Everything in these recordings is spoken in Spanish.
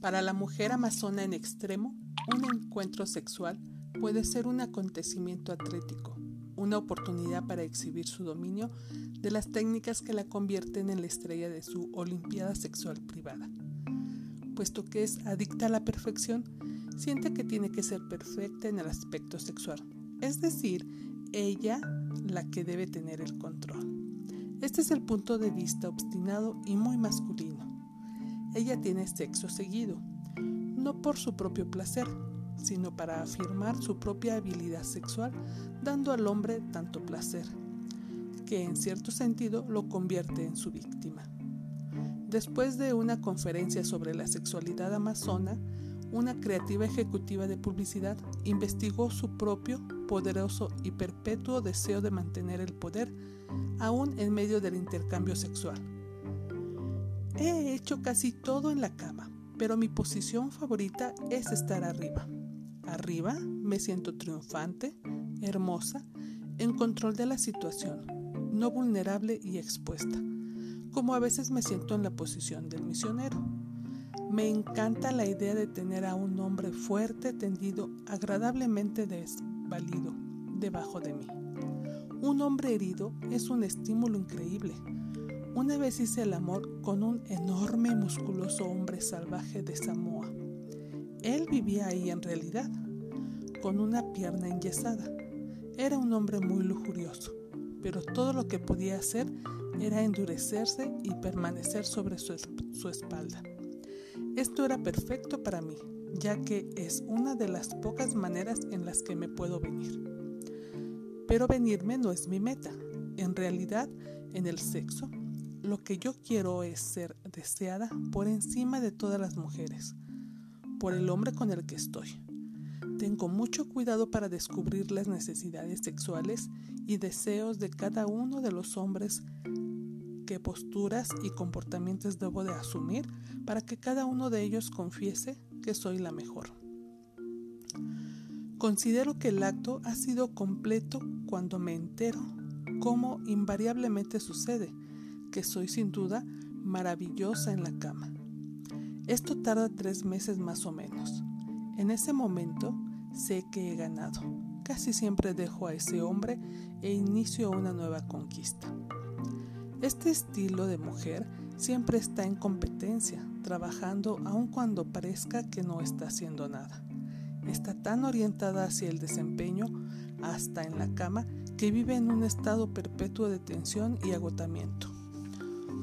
Para la mujer amazona en extremo, un encuentro sexual puede ser un acontecimiento atlético, una oportunidad para exhibir su dominio de las técnicas que la convierten en la estrella de su olimpiada sexual privada. Puesto que es adicta a la perfección, siente que tiene que ser perfecta en el aspecto sexual, es decir, ella la que debe tener el control. Este es el punto de vista obstinado y muy masculino. Ella tiene sexo seguido, no por su propio placer, sino para afirmar su propia habilidad sexual, dando al hombre tanto placer, que en cierto sentido lo convierte en su víctima. Después de una conferencia sobre la sexualidad amazona, una creativa ejecutiva de publicidad investigó su propio, poderoso y perpetuo deseo de mantener el poder aún en medio del intercambio sexual. He hecho casi todo en la cama, pero mi posición favorita es estar arriba. Arriba me siento triunfante, hermosa, en control de la situación, no vulnerable y expuesta, como a veces me siento en la posición del misionero. Me encanta la idea de tener a un hombre fuerte tendido agradablemente desvalido debajo de mí. Un hombre herido es un estímulo increíble. Una vez hice el amor con un enorme y musculoso hombre salvaje de Samoa. Él vivía ahí en realidad, con una pierna enyesada. Era un hombre muy lujurioso, pero todo lo que podía hacer era endurecerse y permanecer sobre su, su espalda. Esto era perfecto para mí, ya que es una de las pocas maneras en las que me puedo venir. Pero venirme no es mi meta. En realidad, en el sexo, lo que yo quiero es ser deseada por encima de todas las mujeres por el hombre con el que estoy. Tengo mucho cuidado para descubrir las necesidades sexuales y deseos de cada uno de los hombres, qué posturas y comportamientos debo de asumir para que cada uno de ellos confiese que soy la mejor. Considero que el acto ha sido completo cuando me entero, como invariablemente sucede, que soy sin duda maravillosa en la cama. Esto tarda tres meses más o menos. En ese momento sé que he ganado. Casi siempre dejo a ese hombre e inicio una nueva conquista. Este estilo de mujer siempre está en competencia, trabajando aun cuando parezca que no está haciendo nada. Está tan orientada hacia el desempeño, hasta en la cama, que vive en un estado perpetuo de tensión y agotamiento.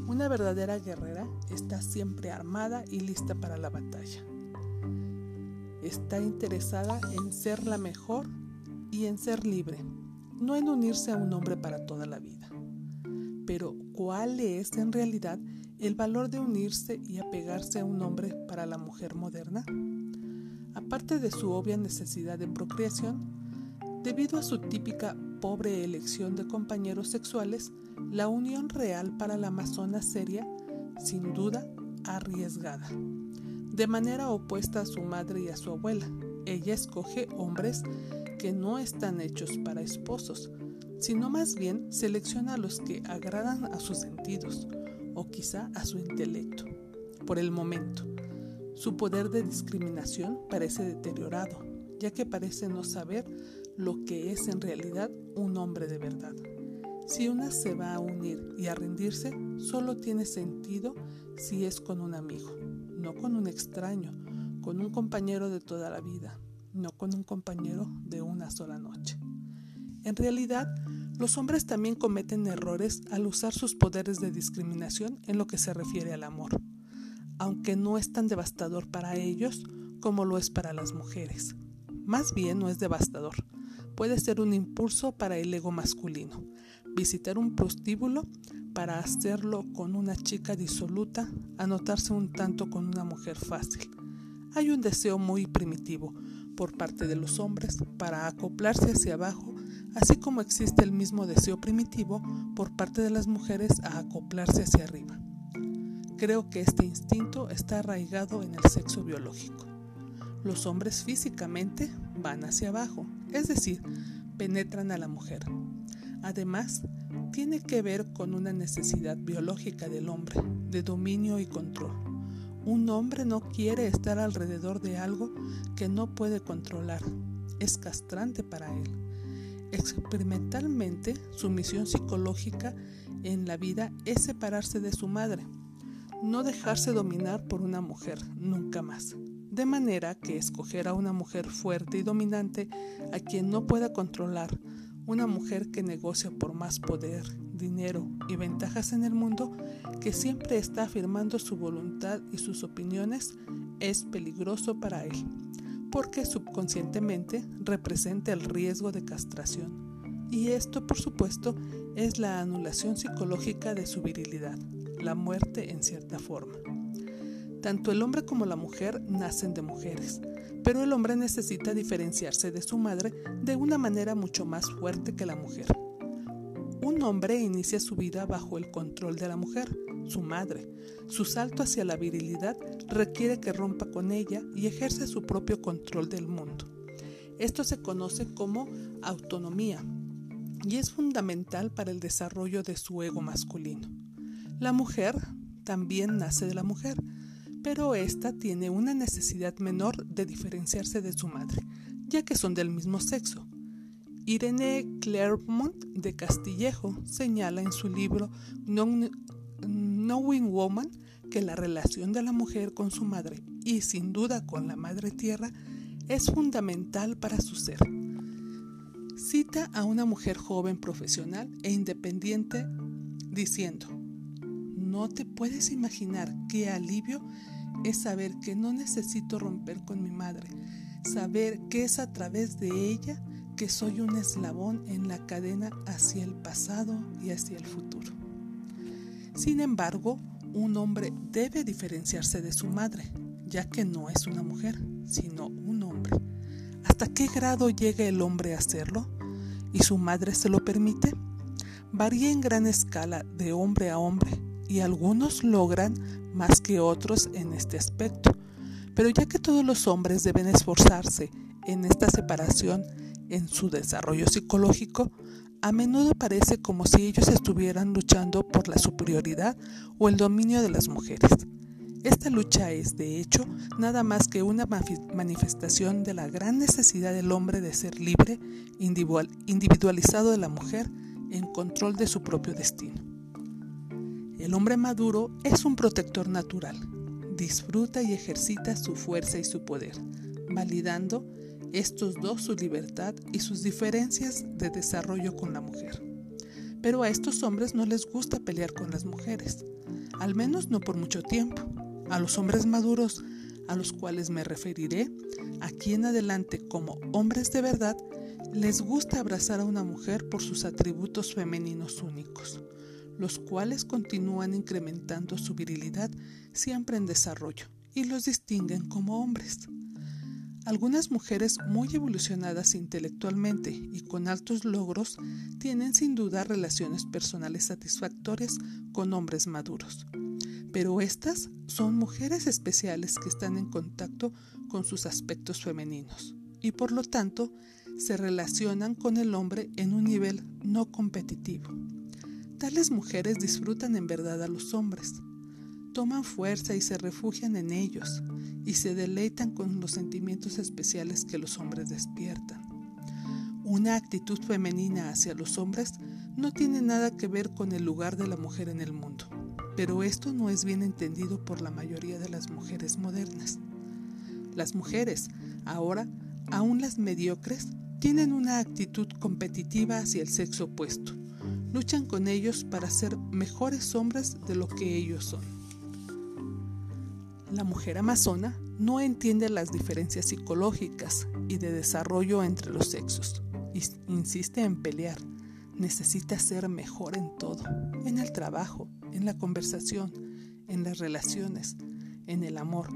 Una verdadera guerrera está siempre armada y lista para la batalla. Está interesada en ser la mejor y en ser libre, no en unirse a un hombre para toda la vida. Pero, ¿cuál es en realidad el valor de unirse y apegarse a un hombre para la mujer moderna? Aparte de su obvia necesidad de procreación, debido a su típica pobre elección de compañeros sexuales, la unión real para la amazona seria, sin duda, arriesgada. De manera opuesta a su madre y a su abuela, ella escoge hombres que no están hechos para esposos, sino más bien selecciona a los que agradan a sus sentidos o quizá a su intelecto. Por el momento, su poder de discriminación parece deteriorado, ya que parece no saber lo que es en realidad un hombre de verdad. Si una se va a unir y a rendirse, solo tiene sentido si es con un amigo, no con un extraño, con un compañero de toda la vida, no con un compañero de una sola noche. En realidad, los hombres también cometen errores al usar sus poderes de discriminación en lo que se refiere al amor, aunque no es tan devastador para ellos como lo es para las mujeres. Más bien no es devastador, puede ser un impulso para el ego masculino. Visitar un prostíbulo para hacerlo con una chica disoluta, anotarse un tanto con una mujer fácil. Hay un deseo muy primitivo por parte de los hombres para acoplarse hacia abajo, así como existe el mismo deseo primitivo por parte de las mujeres a acoplarse hacia arriba. Creo que este instinto está arraigado en el sexo biológico. Los hombres físicamente van hacia abajo, es decir, penetran a la mujer. Además, tiene que ver con una necesidad biológica del hombre de dominio y control, Un hombre no quiere estar alrededor de algo que no puede controlar. Es castrante para él. Experimentalmente, su misión psicológica en la vida es separarse de su madre, no dejarse dominar por una mujer nunca más. De manera que escoger a una mujer fuerte y dominante a quien no pueda controlar, una mujer que negocia por más poder, dinero y ventajas en el mundo, que siempre está afirmando su voluntad y sus opiniones, es peligroso para él, porque subconscientemente representa el riesgo de castración. Y esto, por supuesto, es la anulación psicológica de su virilidad, la muerte en cierta forma. Tanto el hombre como la mujer nacen de mujeres, pero el hombre necesita diferenciarse de su madre de una manera mucho más fuerte que la mujer. Un hombre inicia su vida bajo el control de la mujer, su madre. Su salto hacia la virilidad requiere que rompa con ella y ejerce su propio control del mundo. Esto se conoce como autonomía y es fundamental para el desarrollo de su ego masculino. La mujer también nace de la mujer, pero ésta tiene una necesidad menor de diferenciarse de su madre, ya que son del mismo sexo. Irene Clermont de Castillejo señala en su libro Knowing Woman que la relación de la mujer con su madre y sin duda con la madre tierra es fundamental para su ser. Cita a una mujer joven profesional e independiente diciendo, no te puedes imaginar qué alivio es saber que no necesito romper con mi madre, saber que es a través de ella que soy un eslabón en la cadena hacia el pasado y hacia el futuro. Sin embargo, un hombre debe diferenciarse de su madre, ya que no es una mujer, sino un hombre. ¿Hasta qué grado llega el hombre a hacerlo? ¿Y su madre se lo permite? Varía en gran escala de hombre a hombre y algunos logran más que otros en este aspecto. Pero ya que todos los hombres deben esforzarse en esta separación en su desarrollo psicológico, a menudo parece como si ellos estuvieran luchando por la superioridad o el dominio de las mujeres. Esta lucha es, de hecho, nada más que una manifestación de la gran necesidad del hombre de ser libre, individualizado de la mujer, en control de su propio destino. El hombre maduro es un protector natural. Disfruta y ejercita su fuerza y su poder, validando estos dos su libertad y sus diferencias de desarrollo con la mujer. Pero a estos hombres no les gusta pelear con las mujeres, al menos no por mucho tiempo. A los hombres maduros, a los cuales me referiré aquí en adelante como hombres de verdad, les gusta abrazar a una mujer por sus atributos femeninos únicos los cuales continúan incrementando su virilidad siempre en desarrollo y los distinguen como hombres. Algunas mujeres muy evolucionadas intelectualmente y con altos logros tienen sin duda relaciones personales satisfactorias con hombres maduros. Pero estas son mujeres especiales que están en contacto con sus aspectos femeninos y por lo tanto se relacionan con el hombre en un nivel no competitivo. Tales mujeres disfrutan en verdad a los hombres, toman fuerza y se refugian en ellos y se deleitan con los sentimientos especiales que los hombres despiertan. Una actitud femenina hacia los hombres no tiene nada que ver con el lugar de la mujer en el mundo, pero esto no es bien entendido por la mayoría de las mujeres modernas. Las mujeres, ahora, aún las mediocres, tienen una actitud competitiva hacia el sexo opuesto luchan con ellos para ser mejores hombres de lo que ellos son. La mujer amazona no entiende las diferencias psicológicas y de desarrollo entre los sexos. Insiste en pelear. Necesita ser mejor en todo, en el trabajo, en la conversación, en las relaciones, en el amor.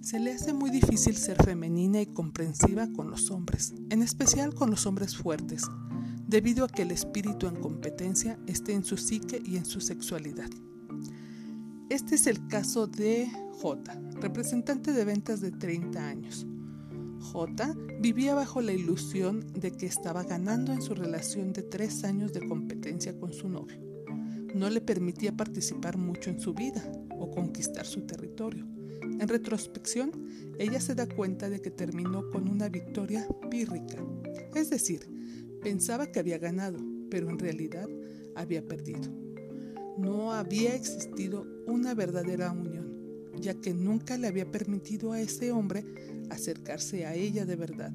Se le hace muy difícil ser femenina y comprensiva con los hombres, en especial con los hombres fuertes, debido a que el espíritu en competencia esté en su psique y en su sexualidad. Este es el caso de J, representante de ventas de 30 años. J vivía bajo la ilusión de que estaba ganando en su relación de tres años de competencia con su novio. No le permitía participar mucho en su vida o conquistar su territorio. En retrospección, ella se da cuenta de que terminó con una victoria pírrica, es decir, pensaba que había ganado, pero en realidad había perdido. No había existido una verdadera unión, ya que nunca le había permitido a ese hombre acercarse a ella de verdad.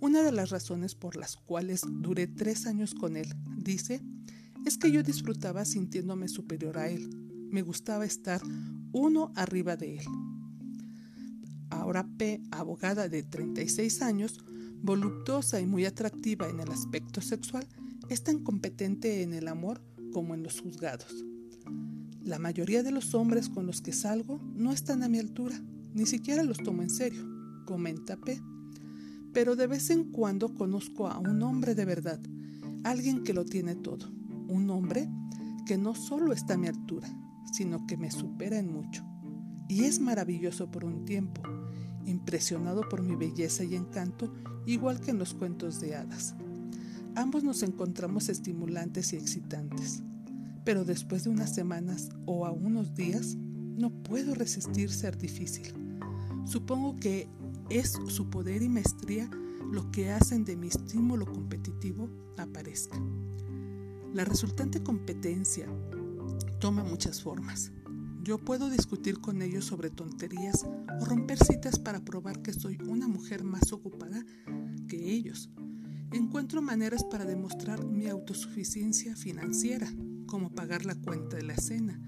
Una de las razones por las cuales duré tres años con él, dice, es que yo disfrutaba sintiéndome superior a él. Me gustaba estar uno arriba de él. Ahora P, abogada de 36 años, voluptuosa y muy atractiva en el aspecto sexual, es tan competente en el amor como en los juzgados. La mayoría de los hombres con los que salgo no están a mi altura, ni siquiera los tomo en serio, comenta P. Pero de vez en cuando conozco a un hombre de verdad, alguien que lo tiene todo, un hombre que no solo está a mi altura, sino que me supera en mucho. Y es maravilloso por un tiempo, impresionado por mi belleza y encanto, igual que en los cuentos de hadas. Ambos nos encontramos estimulantes y excitantes, pero después de unas semanas o a unos días, no puedo resistir ser difícil. Supongo que es su poder y maestría lo que hacen de mi estímulo competitivo aparezca. La resultante competencia toma muchas formas. Yo puedo discutir con ellos sobre tonterías o romper citas para probar que soy una mujer más ocupada que ellos. Encuentro maneras para demostrar mi autosuficiencia financiera, como pagar la cuenta de la cena.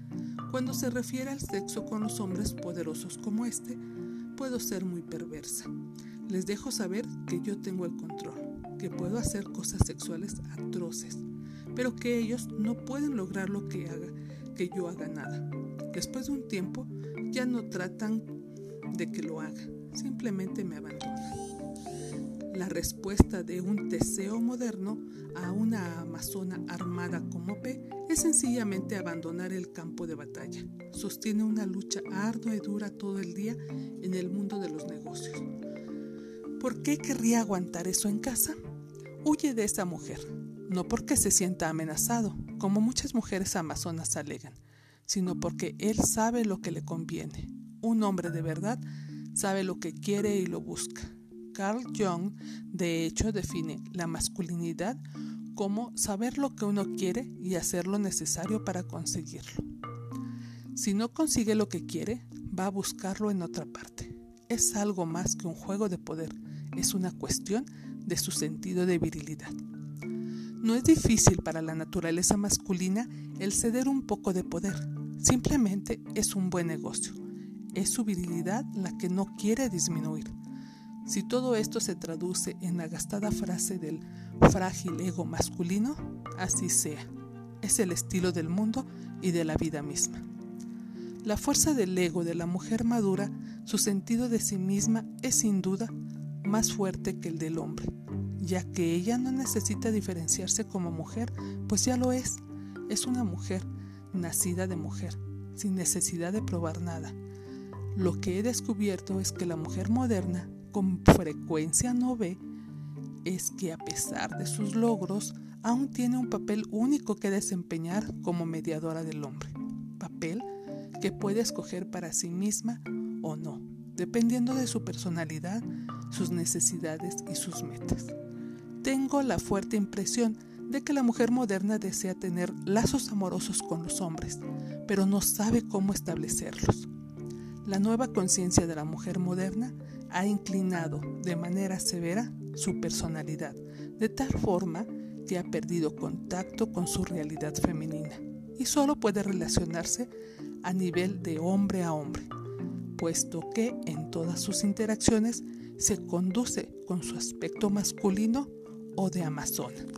Cuando se refiere al sexo con los hombres poderosos como este, puedo ser muy perversa. Les dejo saber que yo tengo el control, que puedo hacer cosas sexuales atroces pero que ellos no pueden lograr lo que haga, que yo haga nada. Después de un tiempo ya no tratan de que lo haga, simplemente me abandonan. La respuesta de un Teseo moderno a una amazona armada como P es sencillamente abandonar el campo de batalla. Sostiene una lucha ardua y dura todo el día en el mundo de los negocios. ¿Por qué querría aguantar eso en casa? Huye de esa mujer, no porque se sienta amenazado, como muchas mujeres amazonas alegan, sino porque él sabe lo que le conviene. Un hombre de verdad sabe lo que quiere y lo busca. Carl Jung, de hecho, define la masculinidad como saber lo que uno quiere y hacer lo necesario para conseguirlo. Si no consigue lo que quiere, va a buscarlo en otra parte. Es algo más que un juego de poder, es una cuestión de su sentido de virilidad. No es difícil para la naturaleza masculina el ceder un poco de poder, simplemente es un buen negocio. Es su virilidad la que no quiere disminuir. Si todo esto se traduce en la gastada frase del frágil ego masculino, así sea. Es el estilo del mundo y de la vida misma. La fuerza del ego de la mujer madura, su sentido de sí misma es sin duda más fuerte que el del hombre ya que ella no necesita diferenciarse como mujer, pues ya lo es. Es una mujer, nacida de mujer, sin necesidad de probar nada. Lo que he descubierto es que la mujer moderna con frecuencia no ve es que a pesar de sus logros, aún tiene un papel único que desempeñar como mediadora del hombre. Papel que puede escoger para sí misma o no, dependiendo de su personalidad, sus necesidades y sus metas. Tengo la fuerte impresión de que la mujer moderna desea tener lazos amorosos con los hombres, pero no sabe cómo establecerlos. La nueva conciencia de la mujer moderna ha inclinado de manera severa su personalidad, de tal forma que ha perdido contacto con su realidad femenina y solo puede relacionarse a nivel de hombre a hombre, puesto que en todas sus interacciones se conduce con su aspecto masculino o de Amazon.